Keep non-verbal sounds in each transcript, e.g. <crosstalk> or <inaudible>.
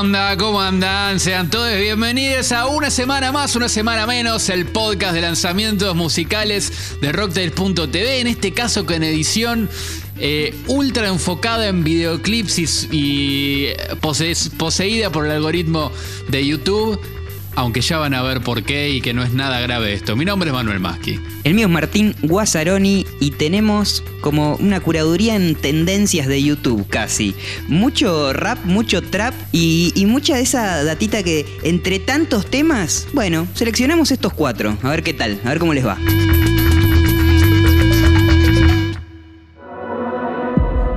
onda? ¿Cómo andan? Sean todos bienvenidos a una semana más, una semana menos, el podcast de lanzamientos musicales de Rocktail.tv, en este caso con edición eh, ultra enfocada en videoclips y, y poseída por el algoritmo de YouTube aunque ya van a ver por qué y que no es nada grave esto. Mi nombre es Manuel Maschi. El mío es Martín Guasaroni y tenemos como una curaduría en tendencias de YouTube casi. Mucho rap, mucho trap y, y mucha de esa datita que entre tantos temas, bueno, seleccionamos estos cuatro. A ver qué tal, a ver cómo les va.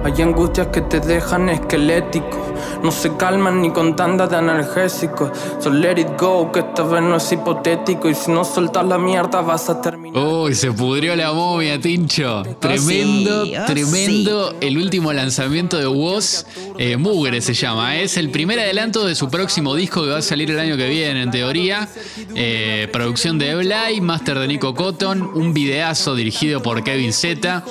Hay angustias que te dejan esquelético. No se calman ni con tanda de analgésicos. So let it go, que esta vez no es hipotético. Y si no soltas la mierda, vas a terminar. Uy, se pudrió la momia, Tincho. Tremendo, sí, oh, tremendo. El último lanzamiento de Woz, eh, Mugre se llama. Es el primer adelanto de su próximo disco que va a salir el año que viene, en teoría. Eh, producción de Eblay, master de Nico Cotton, un videazo dirigido por Kevin Zeta.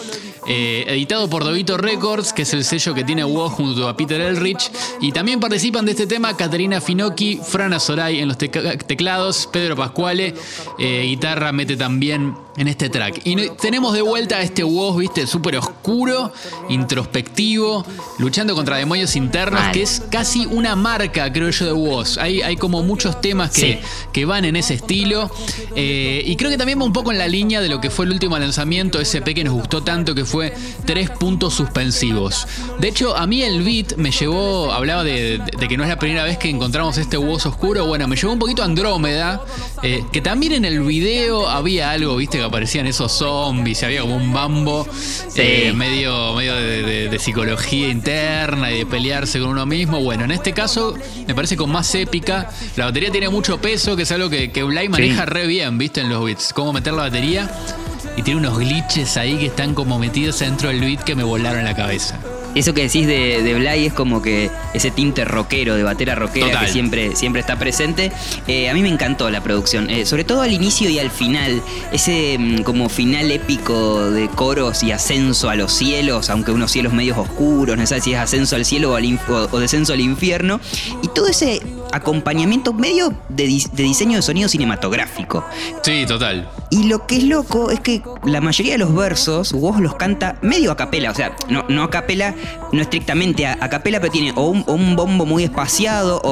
Eh, editado por Dovito Records, que es el sello que tiene Woz junto a Peter Elrich. Y también participan de este tema Caterina Finocchi, Frana Soray en los teclados, Pedro Pascuale, eh, guitarra mete también en este track. Y tenemos de vuelta a este Woz, viste, súper oscuro, introspectivo, luchando contra demonios internos, que es casi una marca, creo yo, de Woz. Hay, hay como muchos temas que, que van en ese estilo. Eh, y creo que también va un poco en la línea de lo que fue el último lanzamiento, SP que nos gustó tanto, que fue tres puntos suspensivos. De hecho, a mí el beat me llevó, hablaba de, que no es la primera vez que encontramos este Woz oscuro, bueno, me llevó un poquito a Andrómeda, eh, que también en el video había algo, viste, aparecían esos zombies, había como un bambo eh, medio, medio de, psicología interna y de pelearse con uno mismo. Bueno, en este caso me parece con más épica. La batería tiene mucho peso, que es algo que, que Blay maneja re bien, viste, en los beats. Cómo meter la batería. Y tiene unos glitches ahí que están como metidos dentro del beat que me volaron la cabeza. Eso que decís de, de Blay es como que ese tinte rockero, de batera rockera Total. que siempre, siempre está presente. Eh, a mí me encantó la producción, eh, sobre todo al inicio y al final. Ese mm, como final épico de coros y ascenso a los cielos, aunque unos cielos medios oscuros, no sé si es ascenso al cielo o, al o descenso al infierno. Y todo ese acompañamiento medio de, dis- de diseño de sonido cinematográfico. Sí, total. Y lo que es loco es que la mayoría de los versos vos los canta medio a capela, o sea, no, no a capela, no estrictamente a, a capela, pero tiene o un, o un bombo muy espaciado o,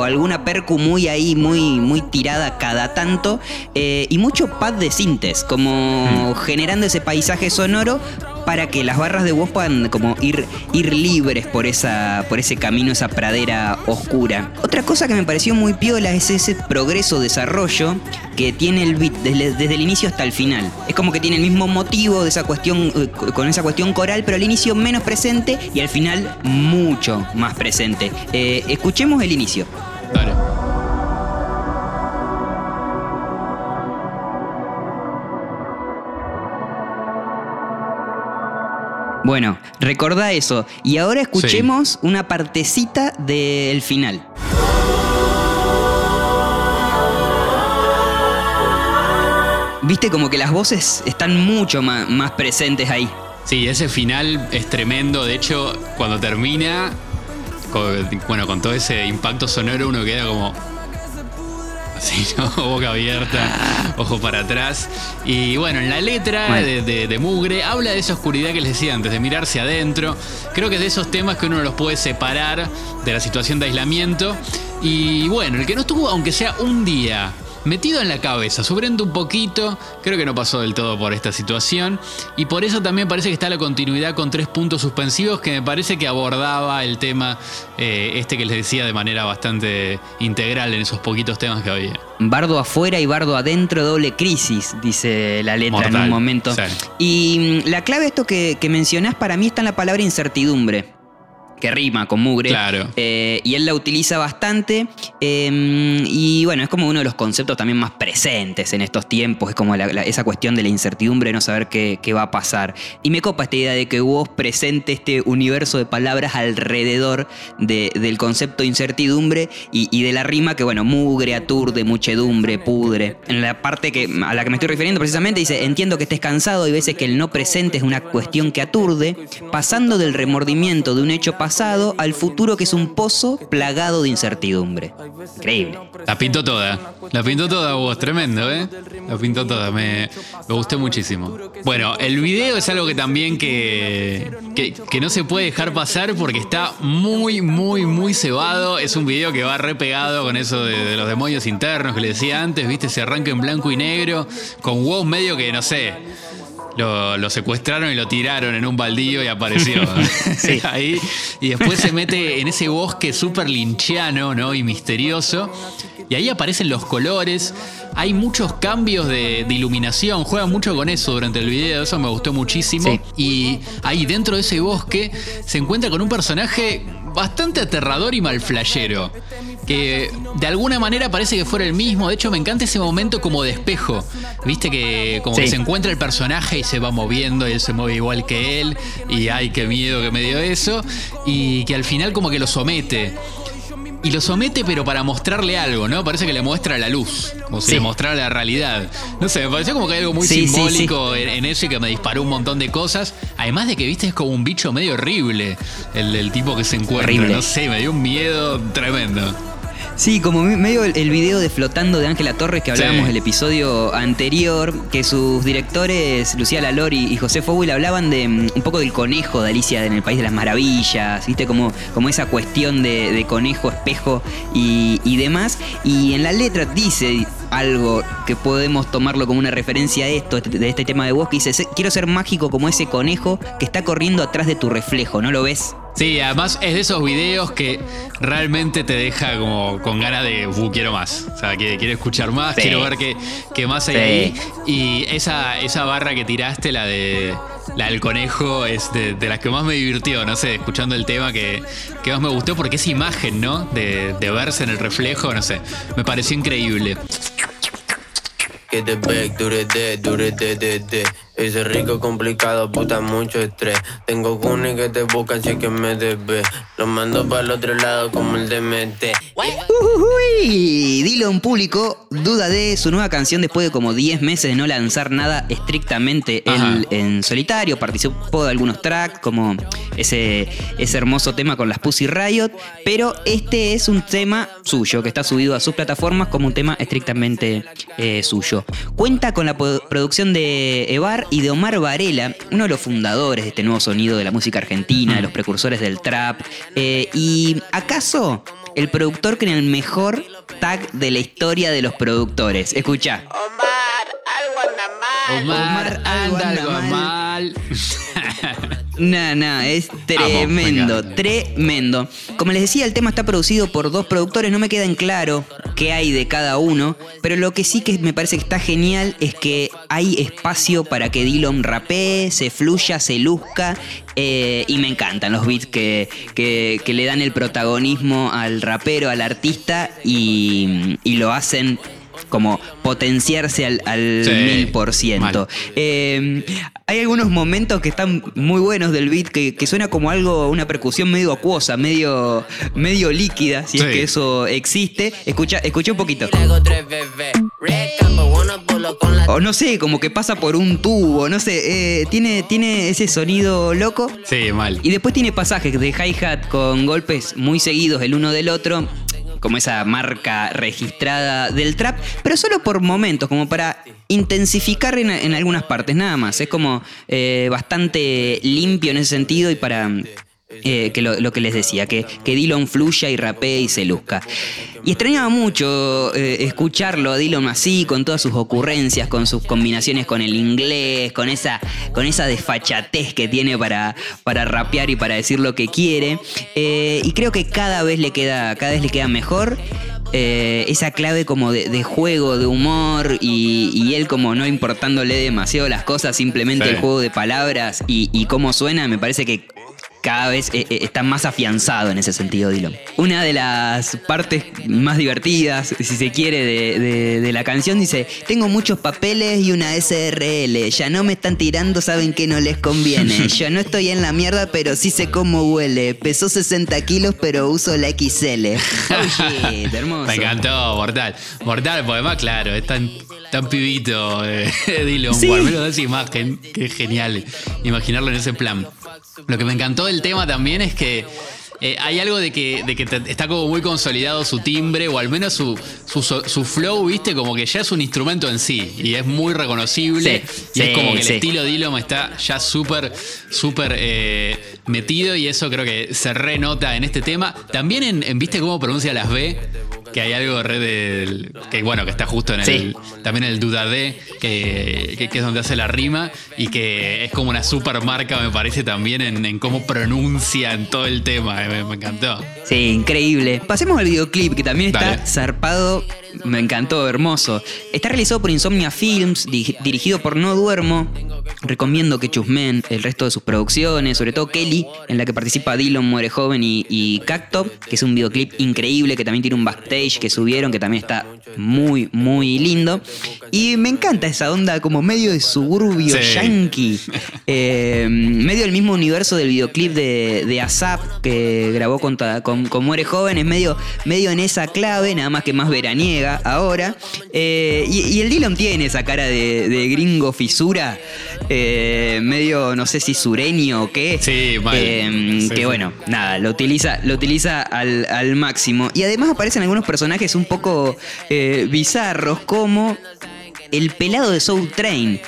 o alguna percu muy ahí, muy, muy tirada cada tanto, eh, y mucho pad de sintes, como generando ese paisaje sonoro para que las barras de voz puedan como ir, ir libres por, esa, por ese camino, esa pradera oscura. Otra cosa que me pareció muy piola es ese progreso, desarrollo que tiene el beat desde, el inicio hasta el final. Es como que tiene el mismo motivo de esa cuestión, eh, con esa cuestión coral, pero al inicio menos presente y al final mucho más presente. Eh, escuchemos el inicio. Bueno, recordá eso. Y ahora escuchemos una partecita del final. Viste como que las voces están mucho más, más presentes ahí. Sí, ese final es tremendo. De hecho, cuando termina, con, bueno, con todo ese impacto sonoro, uno queda como. <laughs> ¿no? Boca abierta, ojo para atrás. Y bueno, en la letra de, de- de Mugre habla de esa oscuridad que les decía antes, de mirarse adentro. Creo que es de esos temas que uno los puede separar de la situación de aislamiento. Y bueno, el que no estuvo, aunque sea un día metido en la cabeza, sufriendo un poquito, creo que no pasó del todo por esta situación. Y por eso también parece que está la continuidad con tres puntos suspensivos que me parece que abordaba el tema eh, este que les decía de manera bastante integral en esos poquitos temas que había. Bardo afuera y bardo adentro, doble crisis, dice la letra en un momento. sí. Y mm, la clave de esto que, que mencionás para mí está en la palabra incertidumbre. Que rima con mugre. Claro. Eh, y él la utiliza bastante. eh, y bueno, es como uno de los conceptos también más presentes en estos tiempos. Es como la- la- esa cuestión de la incertidumbre, no saber qué, qué va a pasar. Y me copa esta idea de que vos presente este universo de palabras alrededor de- del concepto de incertidumbre y, y de la rima que, bueno, mugre, aturde, muchedumbre, pudre. En la parte que, a la que me estoy refiriendo precisamente dice, entiendo que estés cansado y veces que el no presente es una cuestión que aturde, pasando del remordimiento de un hecho pasado al futuro que es un pozo plagado de incertidumbre. Increíble. La pintó toda. La pintó toda vos, tremendo, ¿eh? La pintó toda, me, me gustó muchísimo. Bueno, el video es algo que también que, que, que no se puede dejar pasar porque está muy, muy, muy cebado. Es un video que va repegado con eso de, de los demonios internos que le decía antes, ¿viste? Se arranca en blanco y negro, con wow medio que, no sé, lo, lo secuestraron y lo tiraron en un baldío y apareció <laughs> Sí. <laughs> ahí. Y después se mete en ese bosque súper linchiano, ¿no? Y misterioso. Y ahí aparecen los colores. Hay muchos cambios de, de iluminación. Juega mucho con eso durante el video. Eso me gustó muchísimo. Sí. Y ahí dentro de ese bosque se encuentra con un personaje bastante aterrador y malflayero. Que de alguna manera parece que fuera el mismo. De hecho, me encanta ese momento como de espejo. Viste que como Sí. que se encuentra el personaje y se va moviendo y él se mueve igual que él. Y ay, qué miedo que me dio eso. Y que al final como que lo somete. Y lo somete, pero para mostrarle algo, ¿no? Parece que le muestra la luz, como si Sí. le mostrara la realidad. No sé, me pareció como que hay algo muy Sí, sí, simbólico En, en eso y que me disparó un montón de cosas. Además de que, viste, es como un bicho medio horrible el, el tipo que se encuentra. Horrible. No sé, me dio un miedo tremendo. Sí, como me- medio el, el video de Flotando de Ángela Torres que hablábamos Sí. el episodio anterior, que sus directores, Lucía Lalori y José Fowell, hablaban de mm, un poco del conejo de Alicia en el País de las Maravillas, ¿viste? Como, como esa cuestión de, de conejo, espejo y, y demás. Y en la letra dice algo que podemos tomarlo como una referencia a esto, de este tema de vos, que dice, "Se- quiero ser mágico como ese conejo que está corriendo atrás de tu reflejo, ¿no lo ves? Sí, además es de esos videos que realmente te deja como con ganas de, "Uh, quiero más. O sea, que quiero escuchar más, Sí. quiero ver qué, qué más hay Sí. ahí. Y esa, esa barra que tiraste, la de la del conejo, es de, de las que más me divirtió, no sé, escuchando el tema que, que más me gustó, porque esa imagen, ¿no? De, de verse en el reflejo, no sé, me pareció increíble. Que te back, de, de. Ese rico complicado, puta, mucho estrés. Tengo gunes que te buscan si es que me debes. Lo mando para el otro lado como el DMT. Uy, Dillon publicó duda de su nueva canción después de como 10 meses de no lanzar nada estrictamente él en solitario. Participó de algunos tracks como ese, ese hermoso tema con las Pussy Riot. Pero este es un tema suyo que está subido a sus plataformas como un tema estrictamente eh, suyo. Cuenta con la producción de Evar y de Omar Varela, uno de los fundadores de este nuevo sonido de la música argentina, de los precursores del trap. Eh, y acaso el productor con el mejor tag de la historia de los productores. Escucha. Omar, Omar, algo anda anda algo mal. mal. <laughs> No, no, es tremendo, tremendo. Como les decía, el tema está producido por dos productores, no me queda en claro qué hay de cada uno, pero lo que sí que me parece que está genial es que hay espacio para que Dillon rapee, se fluya, se luzca, eh, y me encantan los beats que, que- que le dan el protagonismo al rapero, al artista, y, y lo hacen como potenciarse al, al Sí, mil por ciento. Eh, hay algunos momentos que están muy buenos del beat que, que suena como algo, una percusión medio acuosa, medio, medio líquida, si Sí. es que eso existe. Escucha, escucha un poquito. O no sé, como que pasa por un tubo, no sé, eh, tiene, tiene ese sonido loco. Sí, mal. Y después tiene pasajes de hi-hat con golpes muy seguidos el uno del otro, como esa marca registrada del trap, pero solo por momentos, como para intensificar en, en algunas partes, nada más. Es como eh, bastante limpio en ese sentido y para... eh, que lo, lo que les decía, que, que Dillon fluya y rapee y se luzca. Y extrañaba mucho eh, escucharlo a Dillon así, con todas sus ocurrencias, con sus combinaciones con el inglés, con esa, con esa desfachatez que tiene para, para rapear y para decir lo que quiere. Eh, y creo que cada vez le queda, cada vez le queda mejor. eh, esa clave como de, de juego, de humor y, y él como no importándole demasiado las cosas, simplemente Sí. el juego de palabras y, y cómo suena, me parece que cada vez eh, eh, está más afianzado en ese sentido, Dillon. Una de las partes más divertidas, si se quiere, de, de- de la canción dice, tengo muchos papeles y una SRL, ya no me están tirando, saben que no les conviene. <laughs> Yo no estoy en la mierda, pero sí sé cómo huele. Pesó 60 kilos, pero uso la XL. Oh, shit, hermoso. Me encantó, mortal. Mortal, porque además, claro, es tan, tan pibito eh, <laughs> Dylan, Sí. al menos esa imagen, que es genial imaginarlo en ese plan. Lo que me encantó del tema también es que eh, hay algo de que, de que te- está como muy consolidado su timbre, o al menos su, su, su flow, viste, como que ya es un instrumento en sí, y es muy reconocible. Sí, y es como que sí. el estilo de Ilom está ya súper, súper eh, metido, y eso creo que se renota en este tema. También en, en viste cómo pronuncia las B. Que hay algo re del. que bueno, que está justo en el. Sí. También el Dudadé, que, que, que es donde hace la rima, y que es como una super marca, me parece, también en, en cómo pronuncia en todo el tema. Me, me encantó. Sí, increíble. Pasemos al videoclip, que también está Dale. zarpado. Me encantó, hermoso. Está realizado por Insomnia Films, di- dirigido por No Duermo. Recomiendo que chusmen el resto de sus producciones, sobre todo Kelly, en la que participa Dylan Muere Joven y, y Cacto, que es un videoclip increíble, que también tiene un backstage que subieron, que también está muy, muy lindo. Y me encanta esa onda como medio de suburbio Sí. yankee. <laughs> Eh, medio del mismo universo del videoclip de, de ASAP que grabó con, con, con Muere Joven, es medio, medio en esa clave, nada más que más ahora. Eh, y, y el Dylan tiene esa cara de, de gringo fisura, eh, medio, no sé si sureño o qué. Sí, mal. Eh, Sí, que sí. bueno, nada, lo utiliza, lo utiliza al, al máximo. Y además aparecen algunos personajes un poco bizarros, como el pelado de Soul Train.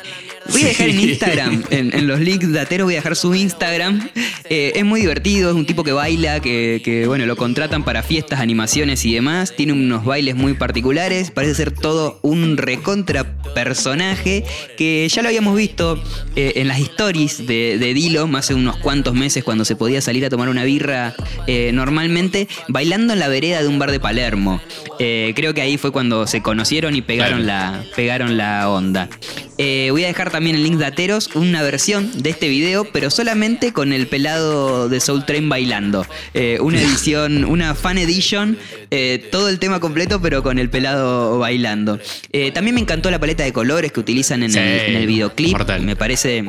Voy a dejar en. Instagram, en, en los links dateros voy a dejar su Instagram. Eh, es muy divertido, es un tipo que baila, que, que, bueno, lo contratan para fiestas, animaciones y demás. Tiene unos bailes muy particulares, parece ser todo un recontra personaje que ya lo habíamos visto eh, en las stories de, de Dillom hace unos cuantos meses cuando se podía salir a tomar una birra eh, normalmente, bailando en la vereda de un bar de Palermo. Creo que ahí fue cuando se conocieron y pegaron, Claro. la, pegaron la onda. Voy a dejar también en links dateros una versión de este video, pero solamente con el pelado de Soul Train bailando. Eh, una edición, una fan edition, eh, todo el tema completo, pero con el pelado bailando. Eh, también me encantó la paleta de colores que utilizan en, Sí, el, en el videoclip. mortal. Me parece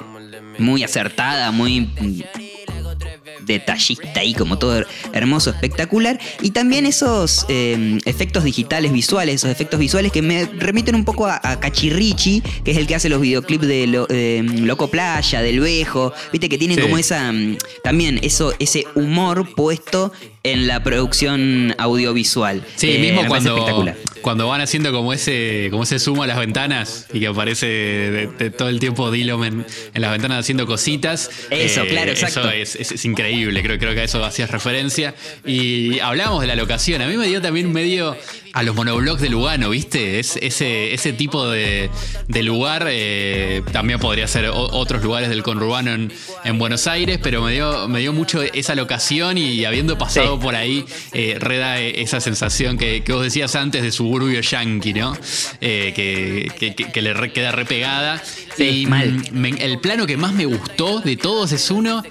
muy acertada, muy detallista ahí, como todo hermoso, espectacular. Y también esos eh, efectos digitales visuales, esos efectos visuales que me remiten un poco a, a Cachirrichi, que es el que hace los videoclips de Lo- eh, Loco Playa, del Vejo. Viste que tienen Sí. como esa. mm, También eso, ese humor puesto en la producción audiovisual. Sí, Eh, mismo cuando, cuando van haciendo como ese, como ese zoom a las ventanas y que aparece de, de todo el tiempo Dillom en, en las ventanas haciendo cositas. Eh, Eso, claro, exacto. Eso es, es- es increíble, creo, creo que a eso hacías referencia. Y hablábamos de la locación, a mí me dio también medio a los monoblogs de Lugano, ¿viste? Es, ese, ese tipo de, de lugar eh, también podría ser o- otros lugares del conurbano en, en Buenos Aires, pero me dio, me dio mucho esa locación y habiendo pasado Sí. por ahí, eh, reda esa sensación que, que vos decías antes de suburbio yankee, ¿no? Eh, que, que- que- le re- queda repegada. Sí, y mal. me- el plano que más me gustó de todos es uno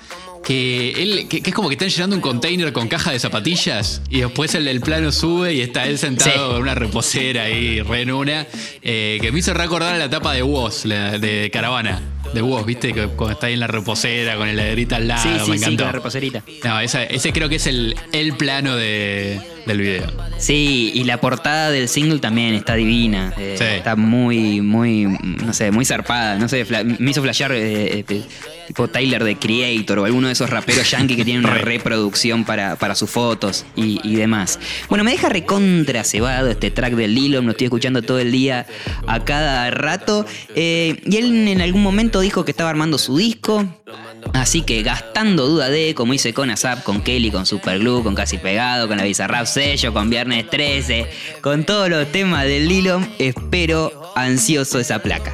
que él que, que es como que están llenando un container con caja de zapatillas y después el del plano sube y está él sentado Sí. en una reposera ahí re en una eh, que me hizo recordar a la tapa de Woz la de Caravana de Woz viste que cuando está ahí en la reposera con el heladerita al lado Sí, me sí, sí, encantó con la reposerita. no, esa- ese creo que es el, el plano de, del video. Sí, y la portada del single también está divina. eh, Sí. Está muy, muy, no sé, muy zarpada. No sé, me hizo flashear eh, eh, tipo Tyler de Creator o alguno de esos raperos yankee que tienen una <laughs> Re. reproducción para, para sus fotos y, y demás. Bueno, me deja recontra cebado este track del Lilo, lo estoy escuchando todo el día a cada rato. eh, y él en algún momento dijo que estaba armando su disco. Así que gastando duda de, como hice con ASAP, con Kelly, con Superglue, con Casi Pegado, con la Bizarrap Sello, con Viernes 13, con todos los temas del Lilo, espero ansioso esa placa.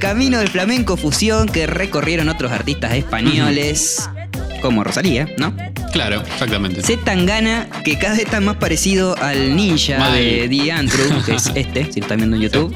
Camino del flamenco fusión que recorrieron otros artistas españoles, como Rosalía, ¿no? Claro, exactamente. Z Tangana, que cada vez está más parecido al ninja de The Andrew, que es <laughs> este, si lo están viendo en YouTube.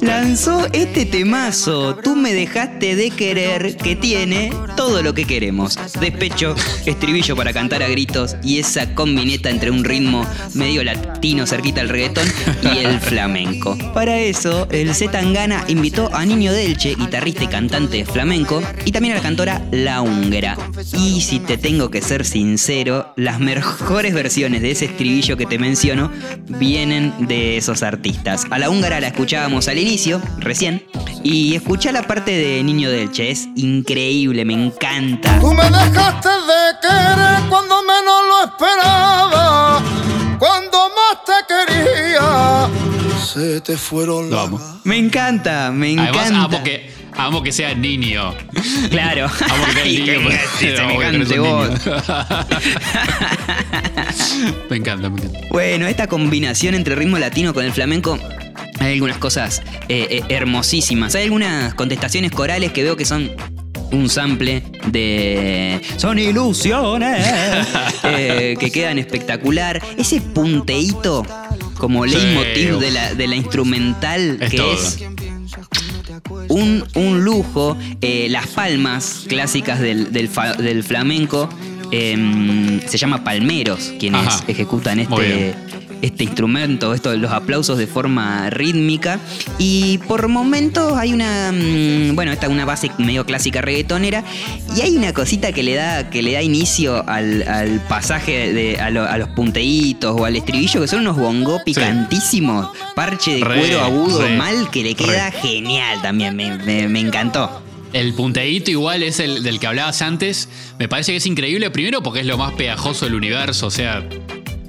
Lanzó este temazo. Tú me dejaste de querer, que tiene todo lo que queremos. Despecho, estribillo para cantar a gritos y esa combineta entre un ritmo medio latino cerquita al reggaetón y el <laughs> flamenco. Para eso, el Z Tangana invitó a Niño Delche, guitarrista y cantante flamenco, y también a la cantora La Húngara. Y si te tengo que ser sincero, las mejores versiones de ese estribillo que te menciono vienen de esos artistas. A La Húngara la escuchábamos al inicio, recién, y escuchá la parte de Niño Delche, es increíble, me encanta. Tú me dejaste de querer cuando menos lo esperaba. Cuando más te quería, se te fueron las. Me encanta, me encanta. Además, amo que, amo que sea niño. Claro. Amo que sea niño. amo que semejante voz. niño. <laughs> me encanta, me encanta. Bueno, esta combinación entre ritmo latino con el flamenco. Hay algunas cosas eh, eh, hermosísimas. Hay algunas contestaciones corales que veo que son un sample de. Son ilusiones. <laughs> eh, que quedan espectacular. Ese punteíto como Sí, leitmotiv uf. de la, de la instrumental Es que todo. es un, un lujo. Eh, las palmas clásicas del, del fa- del flamenco em, se llama palmeros quienes Ajá. ejecutan este. Este instrumento, esto, los aplausos de forma rítmica. Y por momentos hay una. mm, bueno, esta es una base medio clásica reggaetonera. Y hay una cosita que le da, que le da inicio al, al pasaje de, a, lo- a los punteitos o al estribillo, que son unos bongó picantísimos. Parche de Re, cuero agudo re, mal que le queda genial también. Me, me- me encantó. El punteíto igual es el del que hablabas antes. Me parece que es increíble, primero porque es lo más pegajoso del universo. O sea,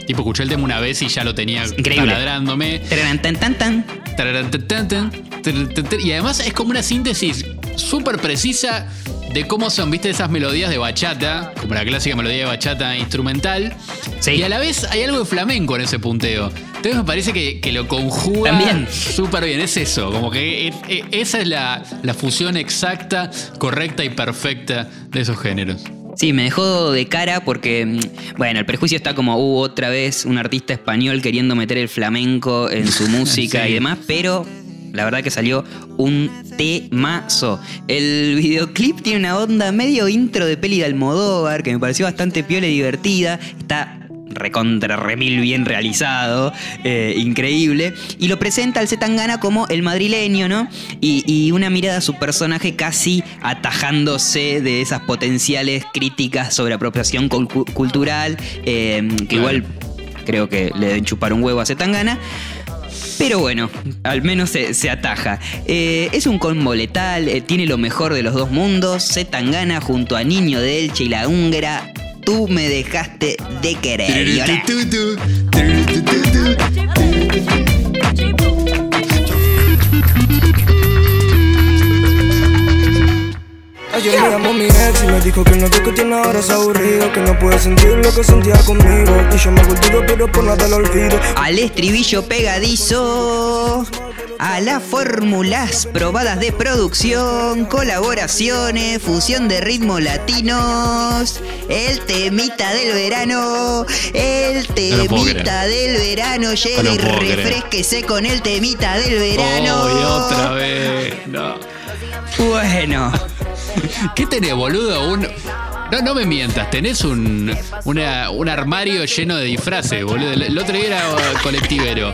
tipo, escuché el tema una vez y ya lo tenía Increíble. taladrándome. Tararán, tan, tan, tan. Tararán, tan, tan, tan, tararán, tan, tan. Y además es como una síntesis súper precisa de cómo son, viste, esas melodías de bachata, como la clásica melodía de bachata instrumental. Sí. Y a la vez hay algo de flamenco en ese punteo. Entonces me parece que, que lo conjuga También. súper bien. Es eso, como que e- e- esa es la, la fusión exacta, correcta y perfecta de esos géneros. Sí, me dejó de cara porque, mm, bueno, el prejuicio está como, uh, otra vez un artista español queriendo meter el flamenco en su <laughs> música Sí. y demás, pero la verdad que salió un temazo. El videoclip tiene una onda medio intro de peli de Almodóvar que me pareció bastante piola y divertida. Está recontra remil bien realizado, eh, increíble. Y lo presenta al Zetangana como el madrileño, ¿no? Y, y una mirada a su personaje casi atajándose de esas potenciales críticas sobre apropiación cul- cu- cultural, eh, que Claro. igual creo que le deben chupar un huevo a Zetangana. Pero bueno, al menos se, se ataja. Eh, es un combo letal, tiene lo mejor de los dos mundos. Zetangana junto a Niño de Elche y la húngara. Tú me dejaste de querer. Ayer me llamó mi ex y me dijo que el novio que tiene ahora es aburrido Que no puede sentir lo que sentía conmigo. Y yo me olvido pero por nada lo olvido. Al estribillo pegadizo, a las fórmulas probadas de producción, colaboraciones, fusión de ritmos latinos, el temita del verano, el No temita del verano, llegue lo y refresquese con el temita del verano. Oh, y otra vez. No. Bueno, <laughs> ¿Qué tenés, boludo? Un. No, no me mientas, tenés un, una- un armario lleno de disfraces, boludo. El otro día era colectivero.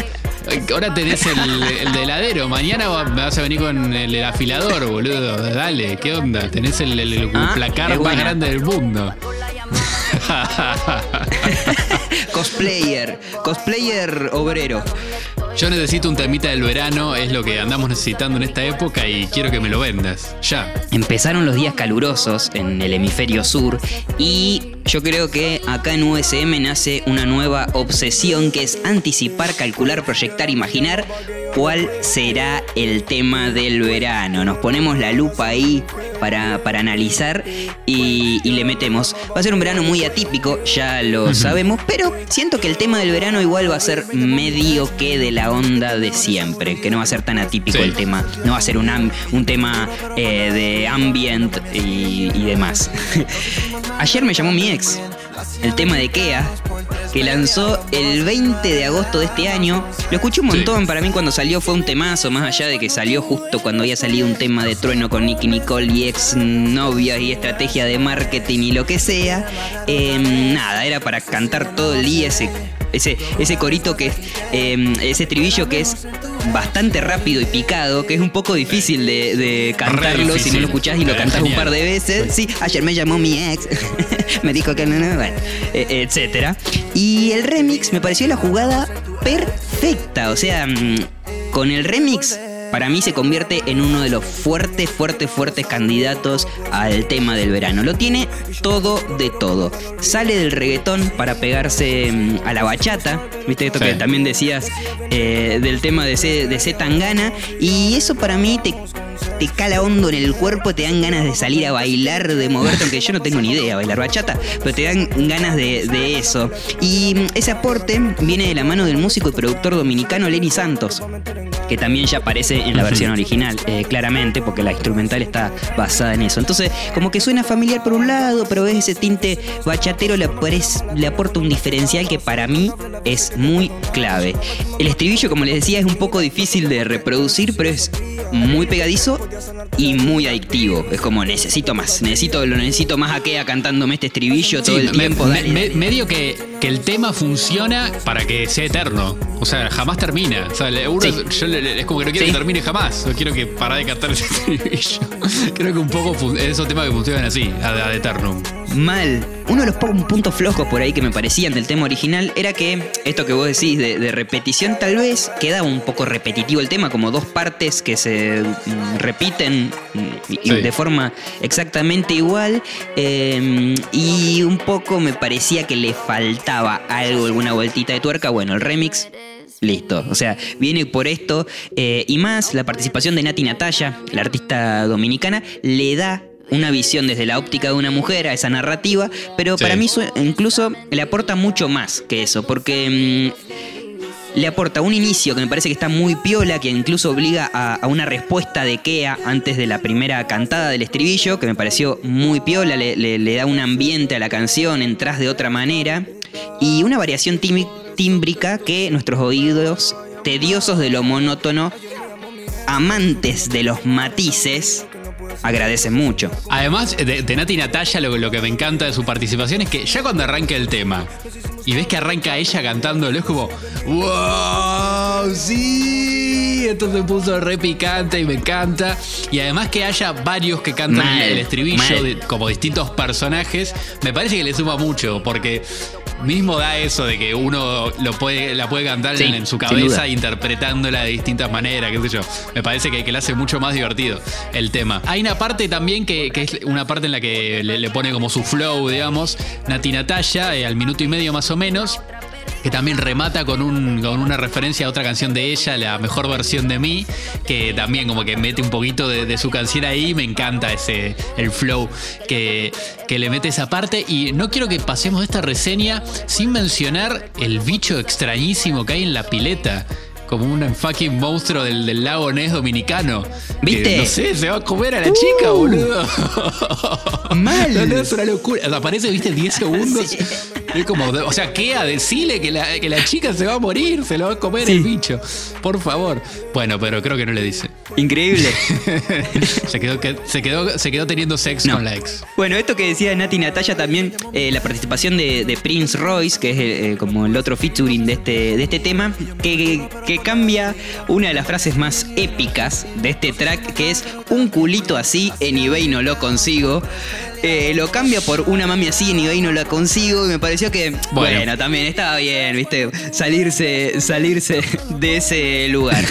Ahora tenés el, el de heladero. Mañana vas a venir con el, el afilador, boludo. Dale, ¿qué onda? Tenés el, el- Ah, placar más grande del mundo. <laughs> cosplayer, cosplayer obrero. Yo necesito un temita del verano, es lo que andamos necesitando en esta época y quiero que me lo vendas. Ya. Empezaron los días calurosos en el hemisferio sur y yo creo que acá en USM nace una nueva obsesión que es anticipar, calcular, proyectar, imaginar cuál será el tema del verano. Nos ponemos la lupa ahí para, para analizar y, y le metemos. Va a ser un verano muy atípico, ya lo sabemos, pero siento que el tema del verano igual va a ser medio que de la onda de siempre, que no va a ser tan atípico Sí. el tema, no va a ser un, un tema eh, de ambient y, y demás. <laughs> Ayer me llamó mi ex, el tema de Kea, que lanzó el 20 de agosto de este año. Lo escuché un Sí. montón, para mí cuando salió fue un temazo, más allá de que salió justo cuando había salido un tema de trueno con Nicky Nicole y ex novia y estrategia de marketing y lo que sea. Eh, nada, era para cantar todo el día ese, ese, ese corito que es, eh, ese estribillo que es bastante rápido y picado, que es un poco difícil de, de cantarlo si no lo escuchás y lo Pero cantás un par de veces. Sí, ayer me llamó mi ex, <laughs> me dijo que no, no, bueno, eh, etcétera. Y el remix me pareció la jugada perfecta, o sea, mm, con el remix para mí se convierte en uno de los fuertes, fuertes, fuertes candidatos al tema del verano. Lo tiene todo de todo. Sale del reggaetón para pegarse mm, a la bachata, viste esto Sí. que también decías eh, del tema de C, de C Tangana, y eso para mí te, te cala hondo en el cuerpo, te dan ganas de salir a bailar, de moverte, aunque yo no tengo ni idea bailar bachata, pero te dan ganas de, de eso. Y mm, ese aporte viene de la mano del músico y productor dominicano Lenny Santos que también ya aparece en la versión original, eh, claramente, porque la instrumental está basada en eso. Entonces, como que suena familiar por un lado, pero ese tinte bachatero le, le aporta un diferencial que para mí es muy clave. El estribillo, como les decía, es un poco difícil de reproducir, pero es muy pegadizo y muy adictivo. Es como necesito más, necesito, lo necesito más a Kea cantándome este estribillo todo Sí, el tiempo. me- dale, me- dale. medio que, que el tema funciona para que sea eterno. O sea, jamás termina. O sea, uno- Sí. yo es como que no quiero Sí. que termine jamás. No quiero que para de cantar ese estribillo. <laughs> Creo que un poco esos temas que funcionan así, ad, ad eternum. Mal. Uno de los puntos flojos por ahí que me parecían del tema original era que esto que vos decís de, de repetición tal vez quedaba un poco repetitivo el tema, como dos partes que se mm, repiten mm, Sí. de forma exactamente igual eh, y un poco me parecía que le faltaba algo, alguna vueltita de tuerca. Bueno, el remix Listo, o sea, viene por esto eh, y más la participación de Nati Natalia, la artista dominicana, le da una visión desde la óptica de una mujer a esa narrativa, pero Sí. para mí incluso le aporta mucho más que eso, porque mm, le aporta un inicio que me parece que está muy piola, que incluso obliga a, a una respuesta de Kea antes de la primera cantada del estribillo, que me pareció muy piola, le, le- le da un ambiente a la canción, entras de otra manera, y una variación timi- tímbrica que nuestros oídos, tediosos de lo monótono, amantes de los matices, agradecen mucho. Además, de, de Nati Natalia, lo, lo que me encanta de su participación es que ya cuando arranca el tema y ves que arranca ella cantándolo, es como, ¡Wow! ¡Sí! Esto se puso re picante y me encanta. Y además que haya varios que cantan Mal, el, estribillo, de- como distintos personajes, me parece que le suma mucho, porque mismo da eso de que uno lo puede, la puede cantar Sí, en, en su cabeza interpretándola de distintas maneras, qué sé yo. Me parece que, que le hace mucho más divertido el tema. Hay una parte también que, que es una parte en la que le, le pone como su flow, digamos, Nati Natalia, eh, al minuto y medio más o menos. Que también remata con, un, con una referencia a otra canción de ella, la mejor versión de mí, que también como que mete un poquito de, su canción ahí. Me encanta ese el flow que, que le mete esa parte. Y no quiero que pasemos esta reseña sin mencionar el bicho extrañísimo que hay en la pileta. Como un fucking monstruo del, del lago Ness dominicano. ¿Viste? Que, no sé, se va a comer a la chica, Uh. boludo. <laughs> Mal. No, no, es una locura. O sea, aparece, viste, 10 <laughs> segundos. Es como, o sea, ¿qué? A decirle que la, que la chica se va a morir, se lo va a comer Sí. el bicho. Por favor. Bueno, pero creo que no le dice. Increíble. <laughs> se, quedó, que- se, quedó, se quedó teniendo sexo No. con la ex. Bueno, esto que decía Nati Natalia también, eh, la participación de, de Prince Royce, que es eh, como el otro featuring de este, de este tema, que, que cambia una de las frases más épicas de este track, que es un culito así en eBay no lo consigo. Eh, lo cambia por una mami así en eBay no la consigo y me pareció que, bueno, Bueno. también estaba bien, viste, salirse, salirse de ese lugar.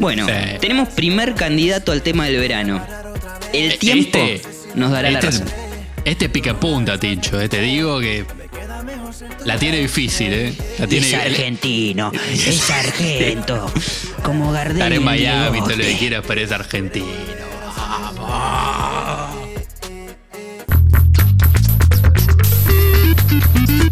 Bueno, Sí. tenemos primer candidato al tema del verano. El tiempo Este- nos dará la este, razón. Este pica punta, Tincho. eh, te digo que la tiene difícil, ¿eh? La tiene, es argentino, <laughs> es argento. Como Gardel. Estar en y Miami, todo lo que quieras, pero es argentino. Vamos.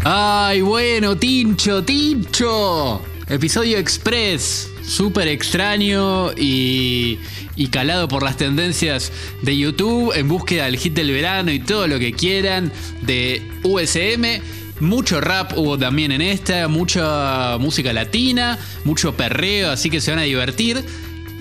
Ay, bueno, Tincho, Tincho. Episodio Express. Súper extraño y, y calado por las tendencias de YouTube en búsqueda del hit del verano y todo lo que quieran de USM. Mucho rap hubo también en esta, mucha música latina, mucho perreo, así que se van a divertir.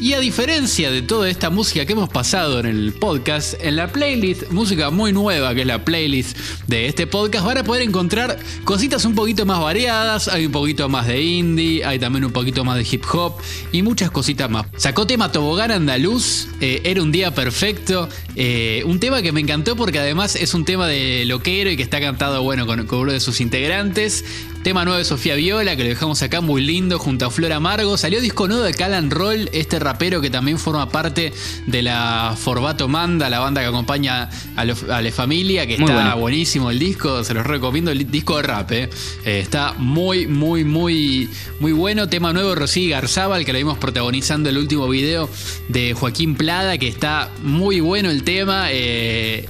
Y a diferencia de toda esta música que hemos pasado en el podcast, en la playlist, música muy nueva que es la playlist de este podcast, van a poder encontrar cositas un poquito más variadas. Hay un poquito más de indie, hay también un poquito más de hip hop y muchas cositas más. Sacó tema Tobogán Andaluz, eh, era un día perfecto. eh, un tema que me encantó porque además es un tema de loquero y que está cantado, bueno, con, con uno de sus integrantes. Tema nuevo de Sofía Viola, que lo dejamos acá muy lindo, junto a Flor Amargo. Salió disco nuevo de Calan Roll, este rapero que también forma parte de la Forbato Manda, la banda que acompaña a, lo- a La Familia, que Muy está bueno. buenísimo el disco, se los recomiendo, el disco de rap, eh. Eh, está muy, muy, muy, muy bueno. Tema nuevo de Rosy Garzábal, que lo vimos protagonizando el último video de Joaquín Plada, que está muy bueno el tema. eh,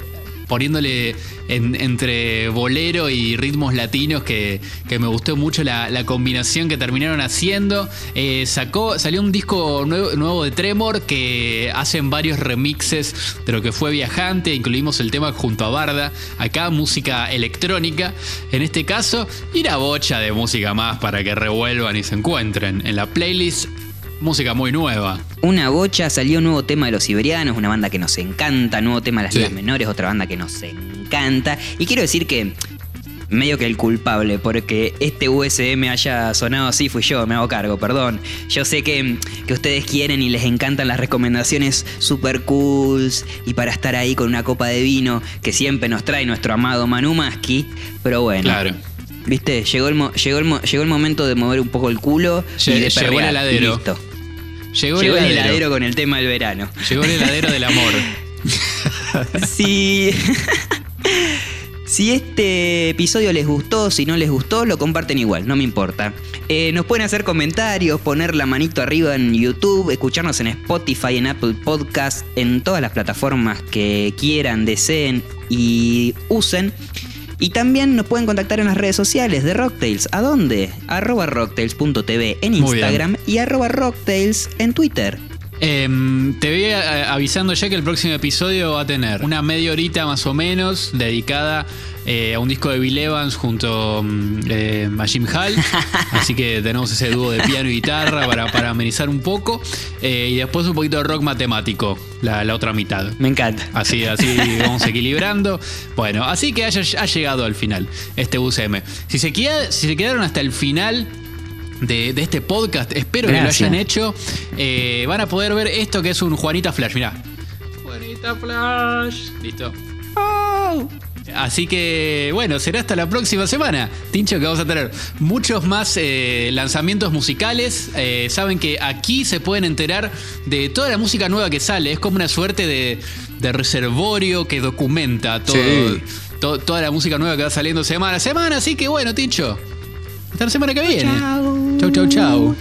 poniéndole en- entre bolero y ritmos latinos que, que me gustó mucho la, la combinación que terminaron haciendo. Eh, sacó, salió un disco nuevo, nuevo de Tremor que hacen varios remixes de lo que fue Viajante, incluimos el tema junto a Barda, acá música electrónica en este caso, y la bocha de música más para que revuelvan y se encuentren en la playlist. Música muy nueva. Una bocha, salió un nuevo tema de los siberianos, una banda que nos encanta, nuevo tema de las Sí. ligas menores, otra banda que nos encanta. Y quiero decir que medio que el culpable porque este USM haya sonado así fui yo, me hago cargo, perdón. Yo sé que, que ustedes quieren y les encantan las recomendaciones super cools y para estar ahí con una copa de vino que siempre nos trae nuestro amado Manu Maski, pero bueno. Claro. Viste, llegó el, mo- llegó, el mo- llegó el momento de mover un poco el culo Lle- y de llegó el y listo. Llegó, Llegó el el heladero. con el tema del verano. Llegó el heladero del amor. <laughs> <laughs> Si, si este episodio les gustó, si no les gustó, lo comparten igual, no me importa. Eh, nos pueden hacer comentarios, poner la manito arriba en YouTube, escucharnos en Spotify, en Apple Podcast, en todas las plataformas que quieran, deseen y usen. Y también nos pueden contactar en las redes sociales de Rocktails. ¿A dónde? Arroba rocktails.tv en. Instagram y arroba rocktails en Twitter. Em, te voy avisando ya que el próximo episodio va a tener una media horita más o menos dedicada eh, a un disco de Bill Evans junto mm, eh, a Jim Hall. <laughs> Así que tenemos ese dúo de piano y guitarra para, para amenizar un poco. Eh, y después un poquito de rock matemático, la, la otra mitad. Me encanta. Así, así vamos equilibrando. Bueno, así que haya, ha llegado al final este UCM. Si se, queda- si se quedaron hasta el final de, de este podcast, espero que lo hayan hecho. eh, van a poder ver esto que es un Juanita Flash. Mirá. Juanita Flash. Listo. Así que, bueno, será hasta la próxima semana. Tincho, que vamos a tener muchos más eh, lanzamientos musicales. Eh, saben que aquí se pueden enterar de toda la música nueva que sale. Es como una suerte de, de reservorio que documenta todo, Sí. to- toda la música nueva que va saliendo semana a semana. Así que, bueno, Tincho, hasta la semana que viene. Chau, chau, chau.